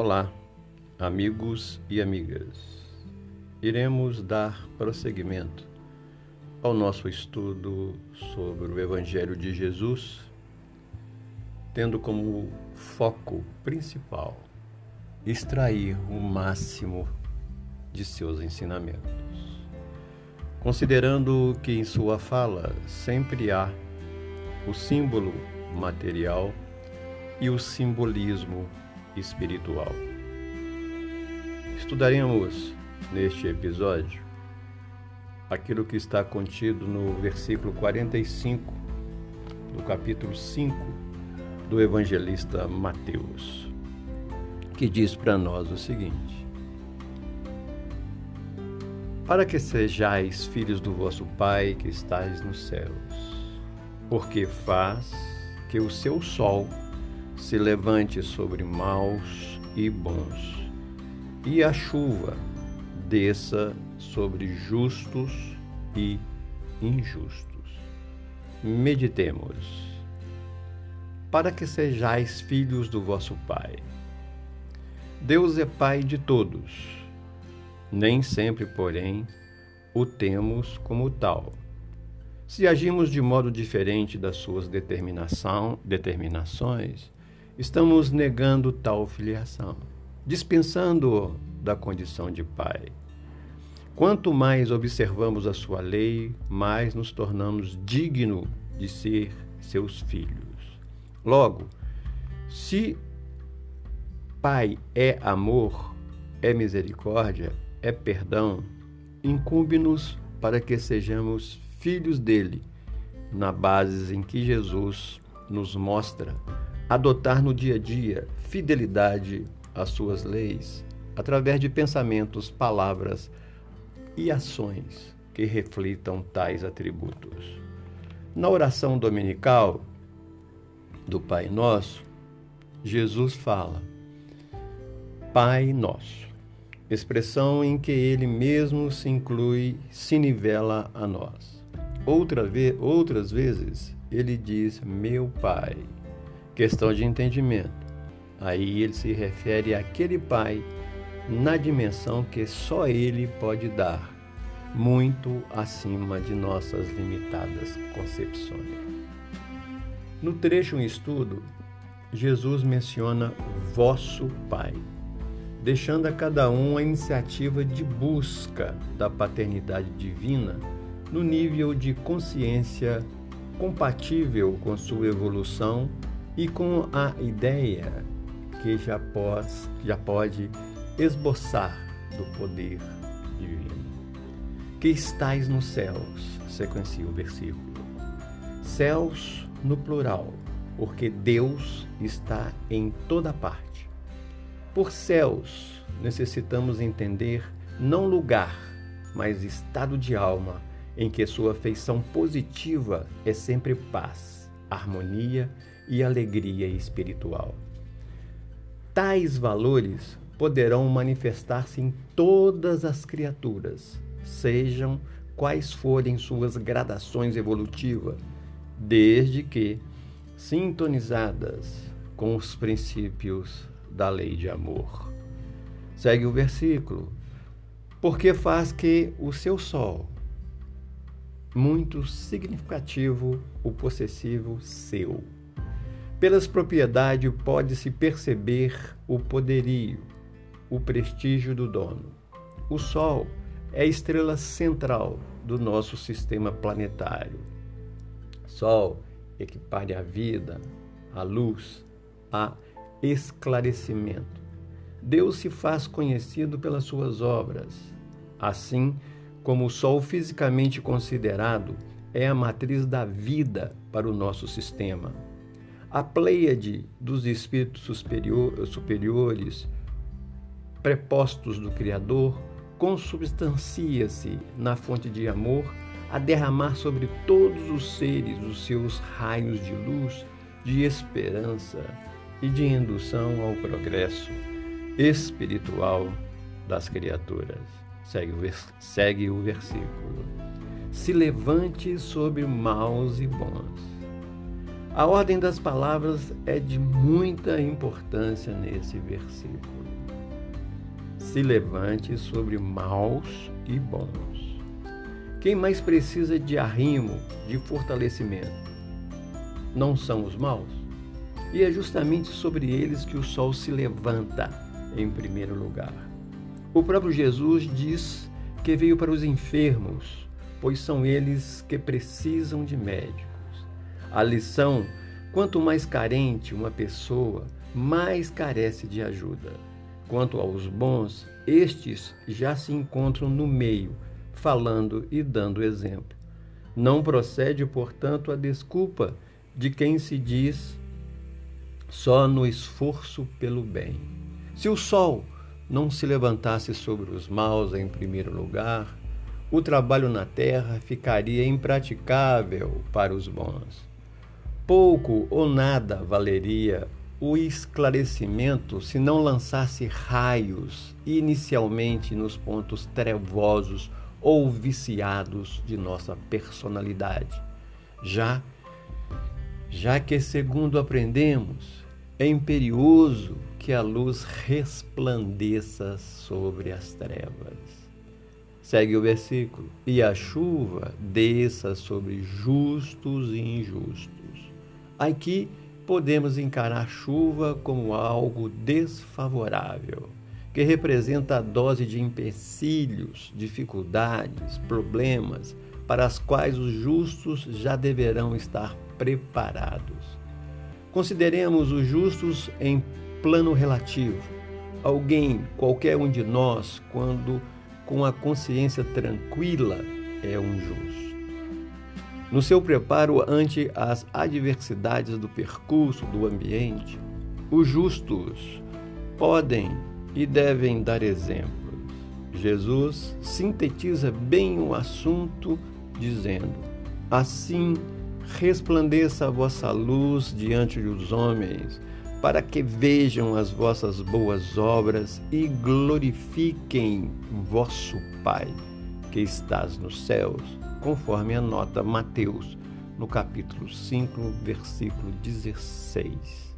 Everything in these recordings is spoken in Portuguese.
Olá, amigos e amigas. Iremos dar prosseguimento ao nosso estudo sobre o Evangelho de Jesus, tendo como foco principal extrair o máximo de seus ensinamentos. Considerando que em sua fala sempre há o símbolo material e o simbolismo espiritual. Estudaremos neste episódio aquilo que está contido no versículo 45 do capítulo 5 do evangelista Mateus, que diz para nós o seguinte: Para que sejais filhos do vosso Pai que estais nos céus, porque faz que o seu sol se levante sobre maus e bons, e a chuva desça sobre justos e injustos. Meditemos. Para que sejais filhos do vosso Pai. Deus é Pai de todos. Nem sempre, porém, o temos como tal. Se agimos de modo diferente das suas determinação, determinações, estamos negando tal filiação, dispensando-o da condição de pai. Quanto mais observamos a sua lei, mais nos tornamos dignos de ser seus filhos. Logo, se Pai é amor, é misericórdia, é perdão, incumbe-nos para que sejamos filhos dele, na base em que Jesus nos mostra adotar no dia a dia fidelidade às suas leis, através de pensamentos, palavras e ações que reflitam tais atributos. Na oração dominical do Pai Nosso, Jesus fala: Pai Nosso, expressão em que ele mesmo se inclui, se nivela a nós. Outra outras vezes ele diz: Meu Pai questão de entendimento. Aí ele se refere àquele pai na dimensão que só ele pode dar, muito acima de nossas limitadas concepções. No trecho em estudo, Jesus menciona vosso Pai, deixando a cada um a iniciativa de busca da paternidade divina no nível de consciência compatível com sua evolução e com a ideia que já, pós, já pode esboçar do poder divino. Que estais nos céus, sequencia o versículo. Céus no plural, porque Deus está em toda parte. Por céus, necessitamos entender não lugar, mas estado de alma em que sua feição positiva é sempre paz, harmonia e alegria espiritual. Tais valores poderão manifestar-se em todas as criaturas, sejam quais forem suas gradações evolutivas, desde que sintonizadas com os princípios da lei de amor. Segue o versículo. Porque faz que o seu sol, muito significativo, o possessivo seu, pelas propriedades pode-se perceber o poderio, o prestígio do dono. O Sol é a estrela central do nosso sistema planetário. Sol equipare a vida, a luz, a esclarecimento. Deus se faz conhecido pelas suas obras. Assim como o Sol fisicamente considerado é a matriz da vida para o nosso sistema a pleiade dos espíritos superior, superiores, prepostos do Criador, consubstancia-se na fonte de amor a derramar sobre todos os seres os seus raios de luz, de esperança e de indução ao progresso espiritual das criaturas. Segue o, segue o versículo. Se levante sobre maus e bons A ordem das palavras é de muita importância nesse versículo. Se levante sobre maus e bons. Quem mais precisa de arrimo, de fortalecimento? Não são os maus? E é justamente sobre eles que o sol se levanta em primeiro lugar. O próprio Jesus diz que veio para os enfermos, pois são eles que precisam de médicos. A lição: quanto mais carente uma pessoa, mais carece de ajuda. Quanto aos bons, estes já se encontram no meio, falando e dando exemplo. Não procede, portanto, a desculpa de quem se diz só no esforço pelo bem. Se o sol não se levantasse sobre os maus em primeiro lugar, o trabalho na terra ficaria impraticável para os bons. Pouco ou nada valeria o esclarecimento se não lançasse raios inicialmente nos pontos trevosos ou viciados de nossa personalidade. Já já que, segundo aprendemos, é imperioso que a luz resplandeça sobre as trevas. Segue o versículo: e a chuva desça sobre justos e injustos. Aqui podemos encarar chuva como algo desfavorável, que representa a dose de empecilhos, dificuldades, problemas para as quais os justos já deverão estar preparados. Consideremos os justos em plano relativo. Alguém, qualquer um de nós, quando com a consciência tranquila, é um justo. No seu preparo ante as adversidades do percurso do ambiente, os justos podem e devem dar exemplos. Jesus sintetiza bem o assunto dizendo: Assim resplandeça a vossa luz diante dos homens, para que vejam as vossas boas obras e glorifiquem vosso Pai, que estás nos céus, conforme anota Mateus, no capítulo 5, versículo 16.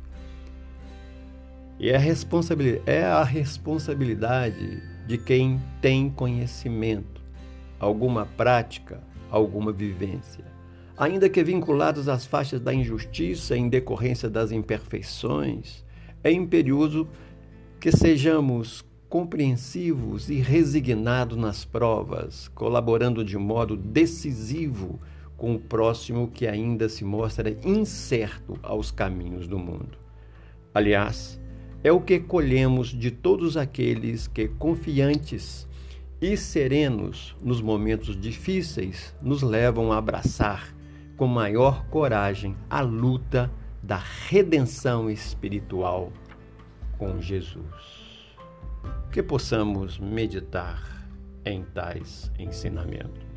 E a responsabilidade, é a responsabilidade de quem tem conhecimento, alguma prática, alguma vivência ainda que vinculados às faixas da injustiça em decorrência das imperfeições, é imperioso que sejamos compreensivos e resignados nas provas, colaborando de modo decisivo com o próximo que ainda se mostra incerto aos caminhos do mundo. Aliás, é o que colhemos de todos aqueles que, confiantes e serenos nos momentos difíceis, nos levam a abraçar com maior coragem a luta da redenção espiritual com Jesus. Que possamos meditar em tais ensinamentos.